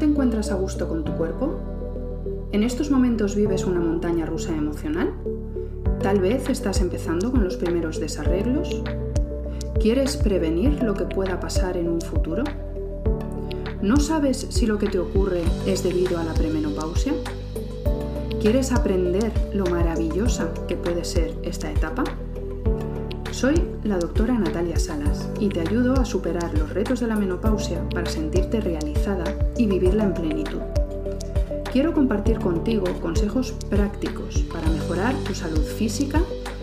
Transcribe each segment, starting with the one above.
te encuentras a gusto con tu cuerpo? ¿En estos momentos vives una montaña rusa emocional? Tal vez estás empezando con los primeros desarreglos. ¿Quieres prevenir lo que pueda pasar en un futuro? ¿No sabes si lo que te ocurre es debido a la premenopausia? ¿Quieres aprender lo maravillosa que puede ser esta etapa? Soy la doctora Natalia Salas y te ayudo a superar los retos de la menopausia para sentirte realizada y vivirla en plenitud. Quiero compartir contigo consejos prácticos para mejorar tu salud física,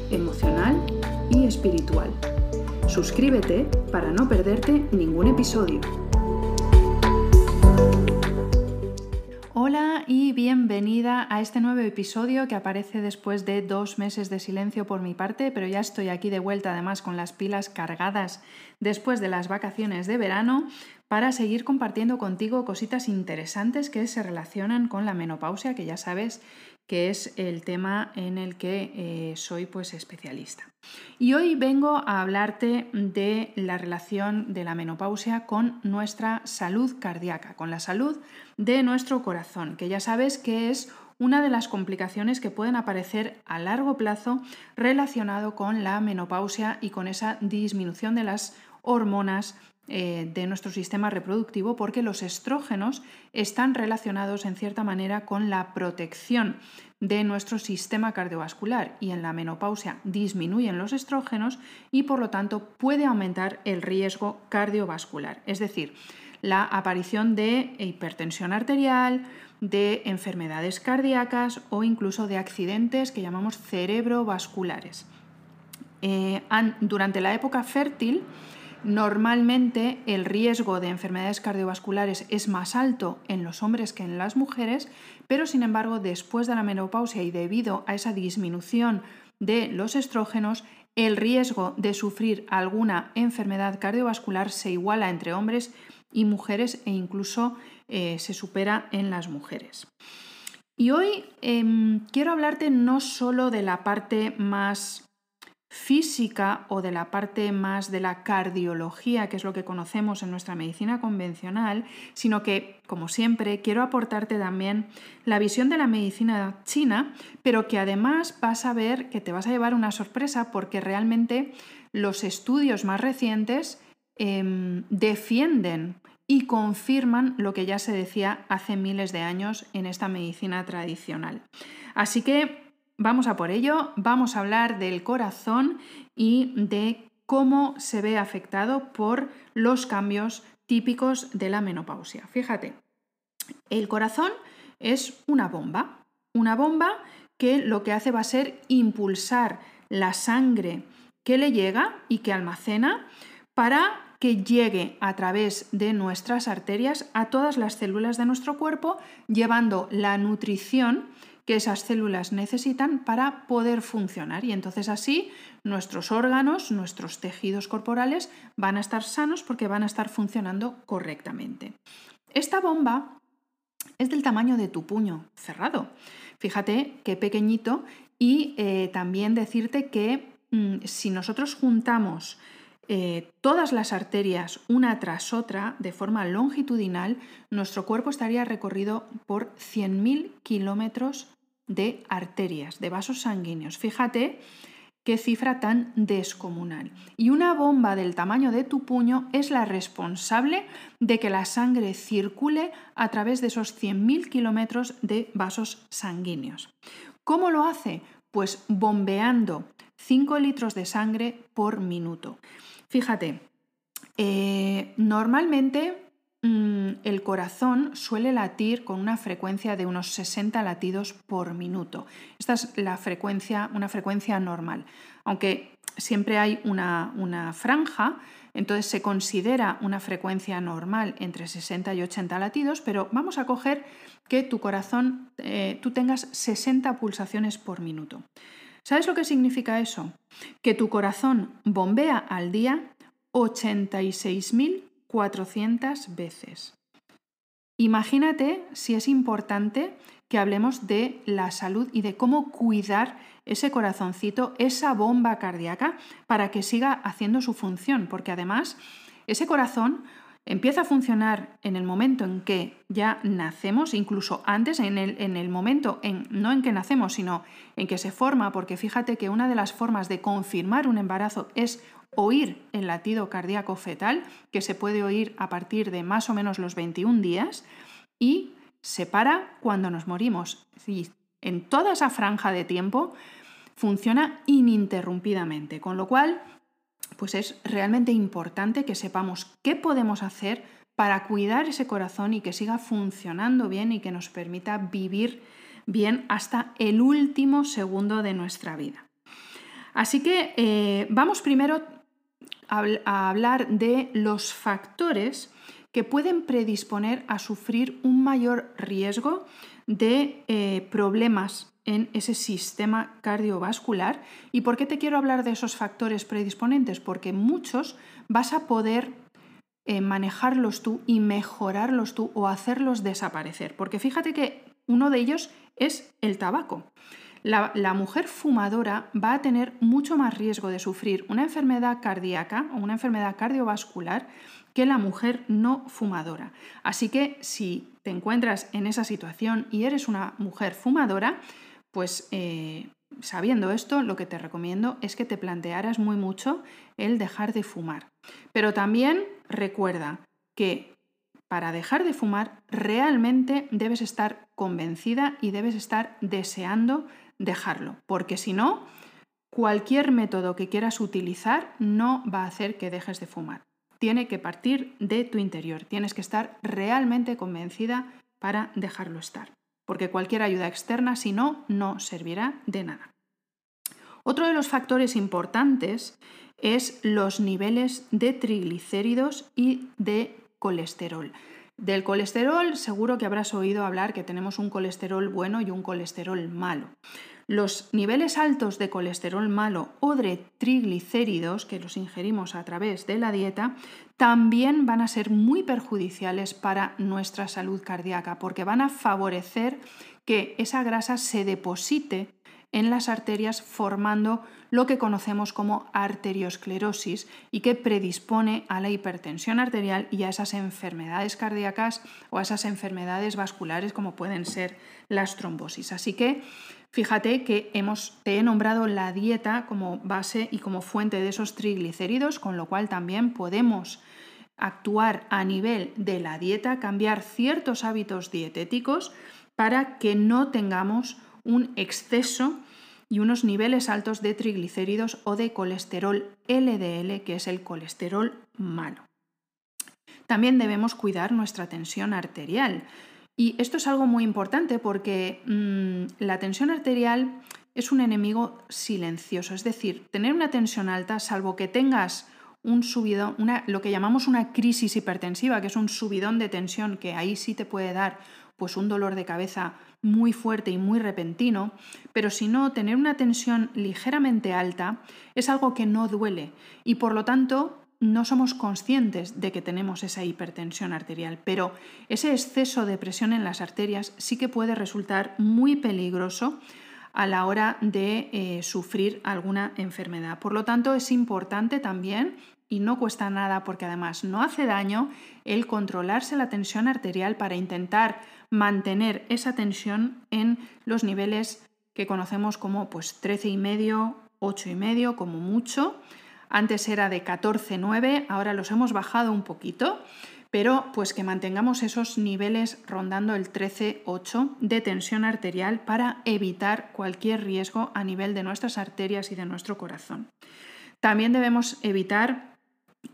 emocional y espiritual. Suscríbete para no perderte ningún episodio. Y bienvenida a este nuevo episodio que aparece después de dos meses de silencio por mi parte, pero ya estoy aquí de vuelta además con las pilas cargadas después de las vacaciones de verano para seguir compartiendo contigo cositas interesantes que se relacionan con la menopausia, que ya sabes que es el tema en el que eh, soy pues especialista. Y hoy vengo a hablarte de la relación de la menopausia con nuestra salud cardíaca, con la salud de nuestro corazón, que ya sabes que es una de las complicaciones que pueden aparecer a largo plazo relacionado con la menopausia y con esa disminución de las hormonas eh, de nuestro sistema reproductivo porque los estrógenos están relacionados en cierta manera con la protección de nuestro sistema cardiovascular y en la menopausia disminuyen los estrógenos y por lo tanto puede aumentar el riesgo cardiovascular, es decir, la aparición de hipertensión arterial, de enfermedades cardíacas o incluso de accidentes que llamamos cerebrovasculares. Eh, durante la época fértil, Normalmente el riesgo de enfermedades cardiovasculares es más alto en los hombres que en las mujeres, pero sin embargo después de la menopausia y debido a esa disminución de los estrógenos, el riesgo de sufrir alguna enfermedad cardiovascular se iguala entre hombres y mujeres e incluso eh, se supera en las mujeres. Y hoy em, quiero hablarte no solo de la parte más física o de la parte más de la cardiología, que es lo que conocemos en nuestra medicina convencional, sino que, como siempre, quiero aportarte también la visión de la medicina china, pero que además vas a ver que te vas a llevar una sorpresa porque realmente los estudios más recientes em, defienden y confirman lo que ya se decía hace miles de años en esta medicina tradicional. Así que Vamos a por ello, vamos a hablar del corazón y de cómo se ve afectado por los cambios típicos de la menopausia. Fíjate, el corazón es una bomba, una bomba que lo que hace va a ser impulsar la sangre que le llega y que almacena para que llegue a través de nuestras arterias a todas las células de nuestro cuerpo, llevando la nutrición que esas células necesitan para poder funcionar. Y entonces así nuestros órganos, nuestros tejidos corporales van a estar sanos porque van a estar funcionando correctamente. Esta bomba es del tamaño de tu puño cerrado. Fíjate qué pequeñito y eh, también decirte que mm, si nosotros juntamos eh, todas las arterias una tras otra de forma longitudinal, nuestro cuerpo estaría recorrido por 100.000 kilómetros de arterias, de vasos sanguíneos. Fíjate qué cifra tan descomunal. Y una bomba del tamaño de tu puño es la responsable de que la sangre circule a través de esos 100.000 kilómetros de vasos sanguíneos. ¿Cómo lo hace? Pues bombeando 5 litros de sangre por minuto. Fíjate, eh, normalmente el corazón suele latir con una frecuencia de unos 60 latidos por minuto. Esta es la frecuencia, una frecuencia normal. Aunque siempre hay una, franja, entonces se considera una frecuencia normal entre 60 y 80 latidos, pero vamos a coger que tu corazón, eh, tú tengas 60 pulsaciones por minuto. ¿Sabes lo que significa eso? Que tu corazón bombea al día 86.000 400 veces. Imagínate si es importante que hablemos de la salud y de cómo cuidar ese corazoncito, esa bomba cardíaca, para que siga haciendo su función, porque además ese corazón empieza a funcionar en el momento en que ya nacemos, incluso antes, en el, en el, momento, en, no en que nacemos, sino en que se forma, porque fíjate que una de las formas de confirmar un embarazo es oír el latido cardíaco fetal, que se puede oír a partir de más o menos los 21 días, y se para cuando nos morimos. Y en toda esa franja de tiempo funciona ininterrumpidamente, con lo cual pues es realmente importante que sepamos qué podemos hacer para cuidar ese corazón y que siga funcionando bien y que nos permita vivir bien hasta el último segundo de nuestra vida. Así que eh, vamos primero a hablar de los factores que pueden predisponer a sufrir un mayor riesgo de eh, problemas en ese sistema cardiovascular. ¿Y por qué te quiero hablar de esos factores predisponentes? Porque muchos vas a poder eh, manejarlos tú y mejorarlos tú o hacerlos desaparecer. Porque fíjate que uno de ellos es el tabaco. La, la, mujer fumadora va a tener mucho más riesgo de sufrir una enfermedad cardíaca o una enfermedad cardiovascular que la mujer no fumadora. Así que si te encuentras en esa situación y eres una mujer fumadora, pues eh, sabiendo esto, lo que te recomiendo es que te plantearas muy mucho el dejar de fumar. Pero también recuerda que para dejar de fumar realmente debes estar convencida y debes estar deseando dejarlo, porque si no, cualquier método que quieras utilizar no va a hacer que dejes de fumar. Tiene que partir de tu interior, tienes que estar realmente convencida para dejarlo estar porque cualquier ayuda externa, si no, no servirá de nada. Otro de los factores importantes es los niveles de triglicéridos y de colesterol. Del colesterol seguro que habrás oído hablar que tenemos un colesterol bueno y un colesterol malo. Los niveles altos de colesterol malo o de triglicéridos que los ingerimos a través de la dieta también van a ser muy perjudiciales para nuestra salud cardíaca porque van a favorecer que esa grasa se deposite en las arterias formando lo que conocemos como arteriosclerosis y que predispone a la hipertensión arterial y a esas enfermedades cardíacas o a esas enfermedades vasculares como pueden ser las trombosis. Así que Fíjate que hemos, te he nombrado la dieta como base y como fuente de esos triglicéridos, con lo cual también podemos actuar a nivel de la dieta, cambiar ciertos hábitos dietéticos para que no tengamos un exceso y unos niveles altos de triglicéridos o de colesterol LDL, que es el colesterol malo. También debemos cuidar nuestra tensión arterial. Y esto es algo muy importante porque mm, la tensión arterial es un enemigo silencioso, es decir, tener una tensión alta, salvo que tengas un subidón, lo que llamamos una crisis hipertensiva, que es un subidón de tensión que ahí sí te puede dar pues un dolor de cabeza muy fuerte y muy repentino, pero si no, tener una tensión ligeramente alta es algo que no duele. Y por lo tanto no somos conscientes de que tenemos esa hipertensión arterial, pero ese exceso de presión en las arterias sí que puede resultar muy peligroso a la hora de eh, sufrir alguna enfermedad. Por lo tanto, es importante también, y no cuesta nada porque además no hace daño, el controlarse la tensión arterial para intentar mantener esa tensión en los niveles que conocemos como pues 13,5, 8,5 como mucho antes era de 14,9, ahora los hemos bajado un poquito, pero pues que mantengamos esos niveles rondando el 13,8 de tensión arterial para evitar cualquier riesgo a nivel de nuestras arterias y de nuestro corazón. También debemos evitar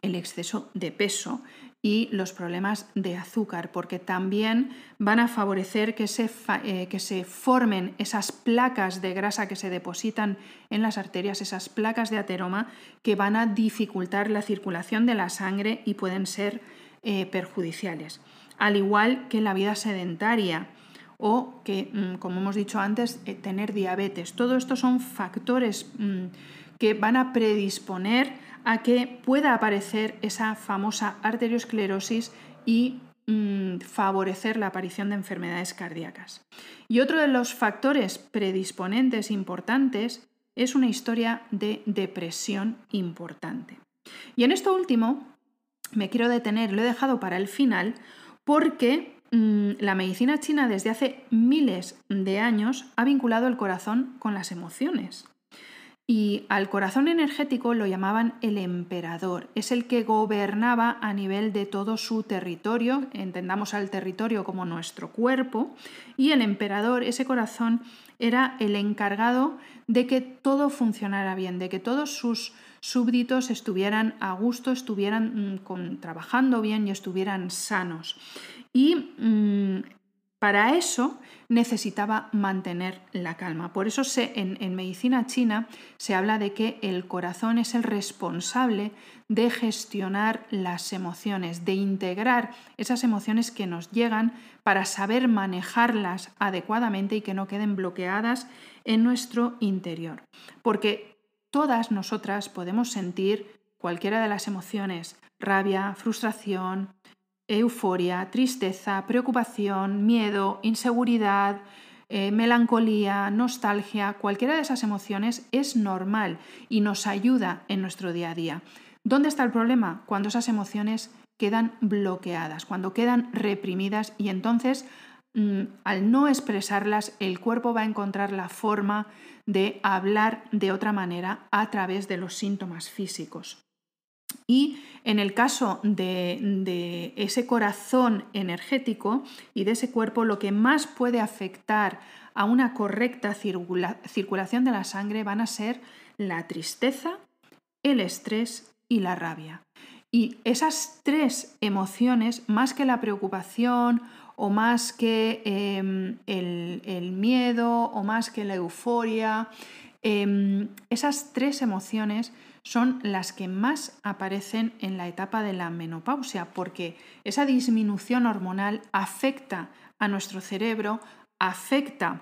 el exceso de peso y los problemas de azúcar, porque también van a favorecer que se, eh, que se, formen esas placas de grasa que se depositan en las arterias, esas placas de ateroma que van a dificultar la circulación de la sangre y pueden ser eh, perjudiciales. Al igual que la vida sedentaria o que, mm, como hemos dicho antes, eh, tener diabetes. Todo esto son factores mm, que van a predisponer a que pueda aparecer esa famosa arteriosclerosis y mm, favorecer la aparición de enfermedades cardíacas. Y otro de los factores predisponentes importantes es una historia de depresión importante. Y en esto último, me quiero detener, lo he dejado para el final, porque mm, la medicina china desde hace miles de años ha vinculado el corazón con las emociones. Y al corazón energético lo llamaban el emperador. Es el que gobernaba a nivel de todo su territorio, entendamos al territorio como nuestro cuerpo, y el emperador, ese corazón, era el encargado de que todo funcionara bien, de que todos sus súbditos estuvieran a gusto, estuvieran mm, trabajando bien y estuvieran sanos. Y mm, para eso necesitaba mantener la calma. Por eso en, medicina china se habla de que el corazón es el responsable de gestionar las emociones, de integrar esas emociones que nos llegan para saber manejarlas adecuadamente y que no queden bloqueadas en nuestro interior. Porque todas nosotras podemos sentir cualquiera de las emociones, rabia, frustración, euforia, tristeza, preocupación, miedo, inseguridad, eh, melancolía, nostalgia, cualquiera de esas emociones es normal y nos ayuda en nuestro día a día. ¿Dónde está el problema? Cuando esas emociones quedan bloqueadas, cuando quedan reprimidas y entonces mm, al no expresarlas el cuerpo va a encontrar la forma de hablar de otra manera a través de los síntomas físicos. Y en el caso de, ese corazón energético y de ese cuerpo, lo que más puede afectar a una correcta circulación de la sangre van a ser la tristeza, el estrés y la rabia. Y esas tres emociones, más que la preocupación o más que em, el, miedo o más que la euforia, em, esas tres emociones son las que más aparecen en la etapa de la menopausia, porque esa disminución hormonal afecta a nuestro cerebro, afecta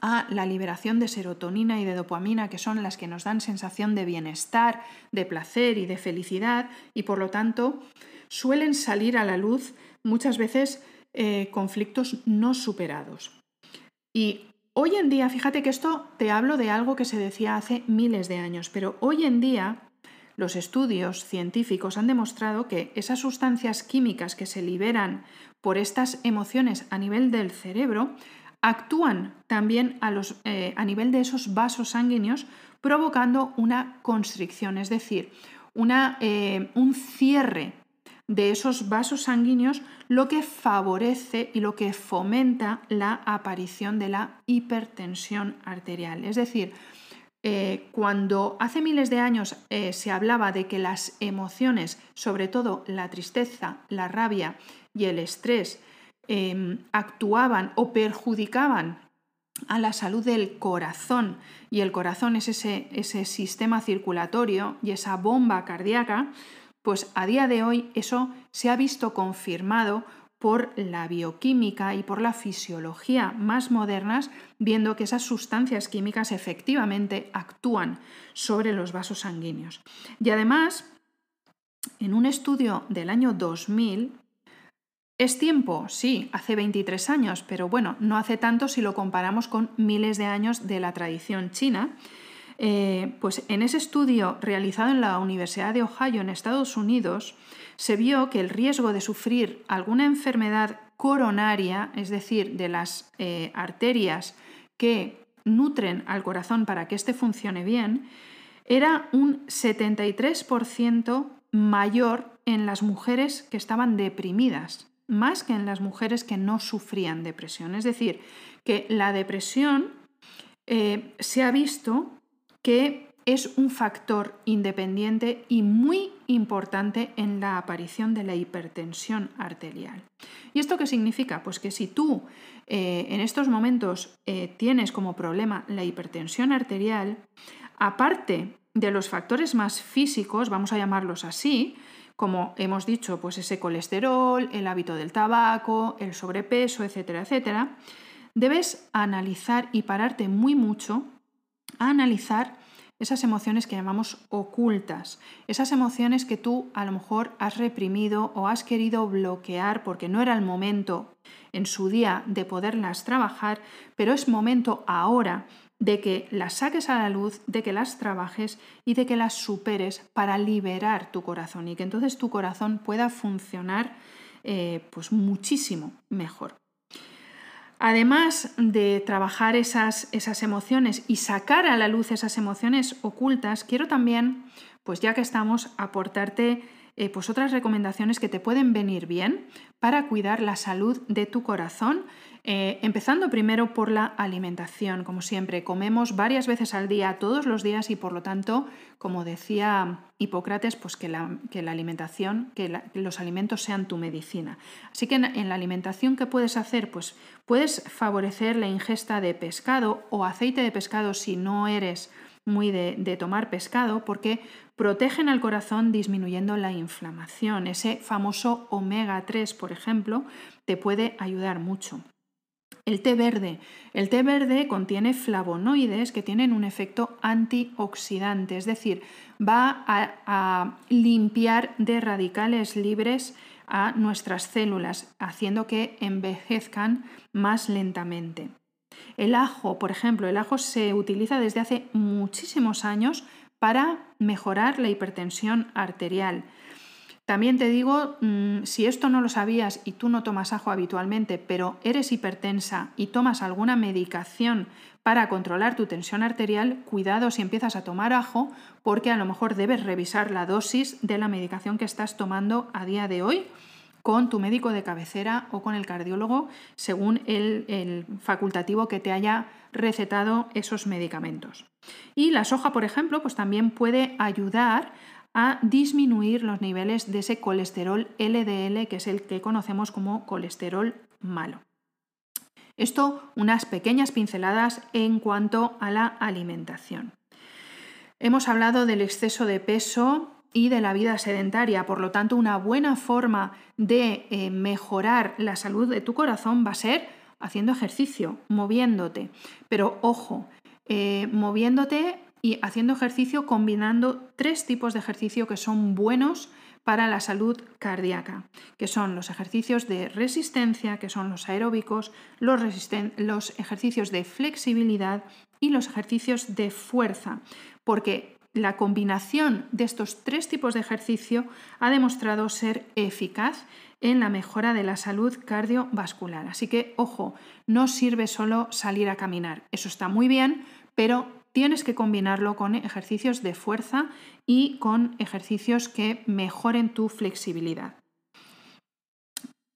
a la liberación de serotonina y de dopamina, que son las que nos dan sensación de bienestar, de placer y de felicidad, y por lo tanto suelen salir a la luz muchas veces eh, conflictos no superados. Hoy en día, fíjate que esto te hablo de algo que se decía hace miles de años, pero hoy en día los estudios científicos han demostrado que esas sustancias químicas que se liberan por estas emociones a nivel del cerebro actúan también a, eh, nivel de esos vasos sanguíneos provocando una constricción, es decir, una, eh, un cierre de esos vasos sanguíneos, lo que favorece y lo que fomenta la aparición de la hipertensión arterial. Es decir, eh, cuando hace miles de años eh, se hablaba de que las emociones, sobre todo la tristeza, la rabia y el estrés, em, actuaban o perjudicaban a la salud del corazón, y el corazón es ese, ese sistema circulatorio y esa bomba cardíaca, pues a día de hoy eso se ha visto confirmado por la bioquímica y por la fisiología más modernas, viendo que esas sustancias químicas efectivamente actúan sobre los vasos sanguíneos. Y además, en un estudio del año 2000, es tiempo, sí, hace 23 años, pero bueno, no hace tanto si lo comparamos con miles de años de la tradición china, eh, pues en ese estudio realizado en la Universidad de Ohio en Estados Unidos, se vio que el riesgo de sufrir alguna enfermedad coronaria, es decir, de las eh, arterias que nutren al corazón para que éste funcione bien, era un 73% mayor en las mujeres que estaban deprimidas, más que en las mujeres que no sufrían depresión. Es decir, que la depresión eh, se ha visto que es un factor independiente y muy importante en la aparición de la hipertensión arterial. ¿Y esto qué significa? Pues que si tú eh, en estos momentos eh, tienes como problema la hipertensión arterial, aparte de los factores más físicos, vamos a llamarlos así, como hemos dicho, pues ese colesterol, el hábito del tabaco, el sobrepeso, etcétera, etcétera, debes analizar y pararte muy mucho a analizar esas emociones que llamamos ocultas, esas emociones que tú a lo mejor has reprimido o has querido bloquear porque no era el momento en su día de poderlas trabajar, pero es momento ahora de que las saques a la luz, de que las trabajes y de que las superes para liberar tu corazón y que entonces tu corazón pueda funcionar eh, pues muchísimo mejor. Además de trabajar esas, esas emociones y sacar a la luz esas emociones ocultas, quiero también, pues ya que estamos, aportarte eh, pues otras recomendaciones que te pueden venir bien para cuidar la salud de tu corazón eh, empezando primero por la alimentación. Como siempre, comemos varias veces al día, todos los días, y por lo tanto, como decía Hipócrates, pues que la, alimentación, que, los alimentos sean tu medicina. Así que en, la alimentación, ¿qué puedes hacer? Pues puedes favorecer la ingesta de pescado o aceite de pescado si no eres muy de, tomar pescado porque protegen al corazón disminuyendo la inflamación. Ese famoso omega 3, por ejemplo, te puede ayudar mucho. El té verde. El té verde contiene flavonoides que tienen un efecto antioxidante, es decir, va a, limpiar de radicales libres a nuestras células, haciendo que envejezcan más lentamente. El ajo, por ejemplo, el ajo se utiliza desde hace muchísimos años para mejorar la hipertensión arterial. También te digo, mm, si esto no lo sabías y tú no tomas ajo habitualmente, pero eres hipertensa y tomas alguna medicación para controlar tu tensión arterial, cuidado si empiezas a tomar ajo, porque a lo mejor debes revisar la dosis de la medicación que estás tomando a día de hoy con tu médico de cabecera o con el cardiólogo, según el, facultativo que te haya recetado esos medicamentos. Y la soja, por ejemplo, pues también puede ayudar a disminuir los niveles de ese colesterol LDL, que es el que conocemos como colesterol malo. Esto, unas pequeñas pinceladas en cuanto a la alimentación. Hemos hablado del exceso de peso y de la vida sedentaria, por lo tanto, una buena forma de eh, mejorar la salud de tu corazón va a ser haciendo ejercicio, moviéndote. Pero ojo, eh, moviéndote y haciendo ejercicio combinando tres tipos de ejercicio que son buenos para la salud cardíaca, que son los ejercicios de resistencia, que son los aeróbicos, los, los ejercicios de flexibilidad y los ejercicios de fuerza, porque la combinación de estos tres tipos de ejercicio ha demostrado ser eficaz en la mejora de la salud cardiovascular. Así que, ojo, no sirve solo salir a caminar. Eso está muy bien, pero tienes que combinarlo con ejercicios de fuerza y con ejercicios que mejoren tu flexibilidad.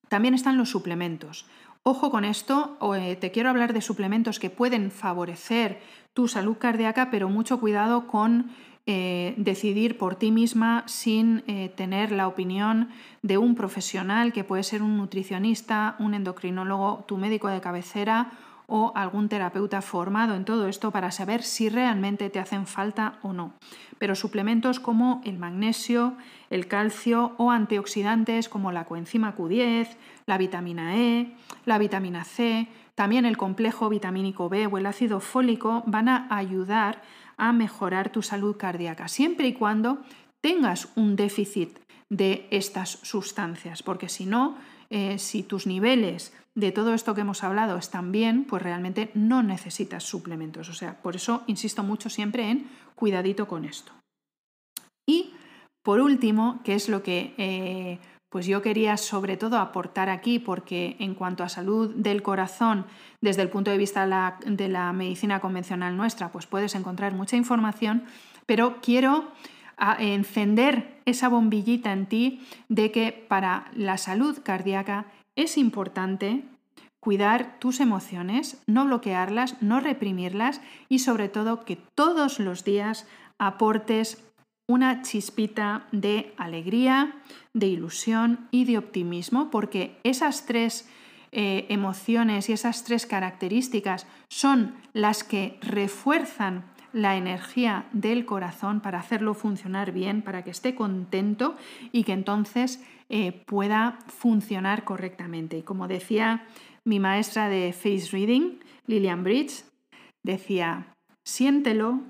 También están los suplementos. Ojo con esto, eh, te quiero hablar de suplementos que pueden favorecer tu salud cardíaca, pero mucho cuidado con eh, decidir por ti misma sin eh, tener la opinión de un profesional que puede ser un nutricionista, un endocrinólogo, tu médico de cabecera o algún terapeuta formado en todo esto para saber si realmente te hacen falta o no. Pero suplementos como el magnesio, el calcio o antioxidantes como la coenzima Q10, la vitamina E, la vitamina C, también el complejo vitamínico B o el ácido fólico van a ayudar a mejorar tu salud cardíaca, siempre y cuando tengas un déficit de estas sustancias, porque si no, eh, si tus niveles de todo esto que hemos hablado están bien, pues realmente no necesitas suplementos. O sea, por eso insisto mucho siempre en cuidadito con esto. Y por último, que es lo que eh, pues yo quería sobre todo aportar aquí, porque en cuanto a salud del corazón, desde el punto de vista de la, medicina convencional nuestra, pues puedes encontrar mucha información, pero quiero encender esa bombillita en ti de que para la salud cardíaca es importante cuidar tus emociones, no bloquearlas, no reprimirlas y sobre todo que todos los días aportes una chispita de alegría, de ilusión y de optimismo, porque esas tres eh, emociones y esas tres características son las que refuerzan la energía del corazón para hacerlo funcionar bien, para que esté contento y que entonces eh, pueda funcionar correctamente. Y como decía mi maestra de face reading, Lillian Bridge, decía, siéntelo,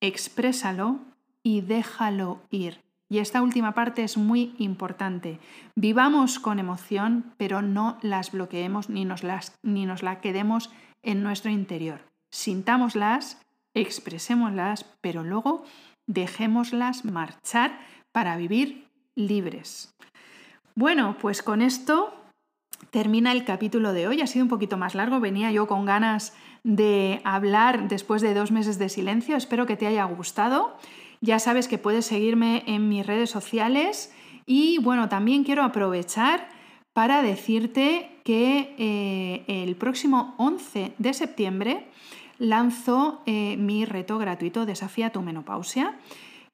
exprésalo y déjalo ir. Y esta última parte es muy importante. Vivamos con emoción, pero no las bloqueemos ni nos, las, ni nos la quedemos en nuestro interior. sintámoslas, expresémoslas, pero luego dejémoslas marchar para vivir libres. Bueno, pues con esto termina el capítulo de hoy. Ha sido un poquito más largo, venía yo con ganas de hablar después de dos meses de silencio. Espero que te haya gustado. Ya sabes que puedes seguirme en mis redes sociales y bueno, también quiero aprovechar para decirte que eh, el próximo 11 de septiembre lanzo eh, mi reto gratuito Desafía tu menopausia.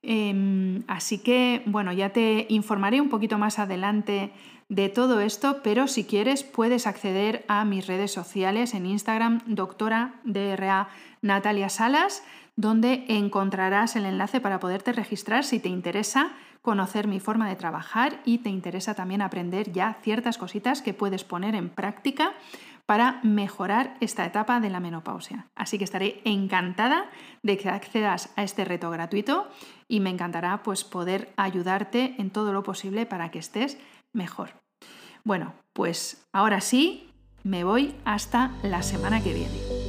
Em, así que, bueno, ya te informaré un poquito más adelante de todo esto, pero si quieres puedes acceder a mis redes sociales en Instagram, doctora DRA Natalia Salas, donde encontrarás el enlace para poderte registrar si te interesa conocer mi forma de trabajar y te interesa también aprender ya ciertas cositas que puedes poner en práctica para mejorar esta etapa de la menopausia. Así que estaré encantada de que accedas a este reto gratuito y me encantará pues poder ayudarte en todo lo posible para que estés mejor. Bueno, pues ahora sí, me voy hasta la semana que viene.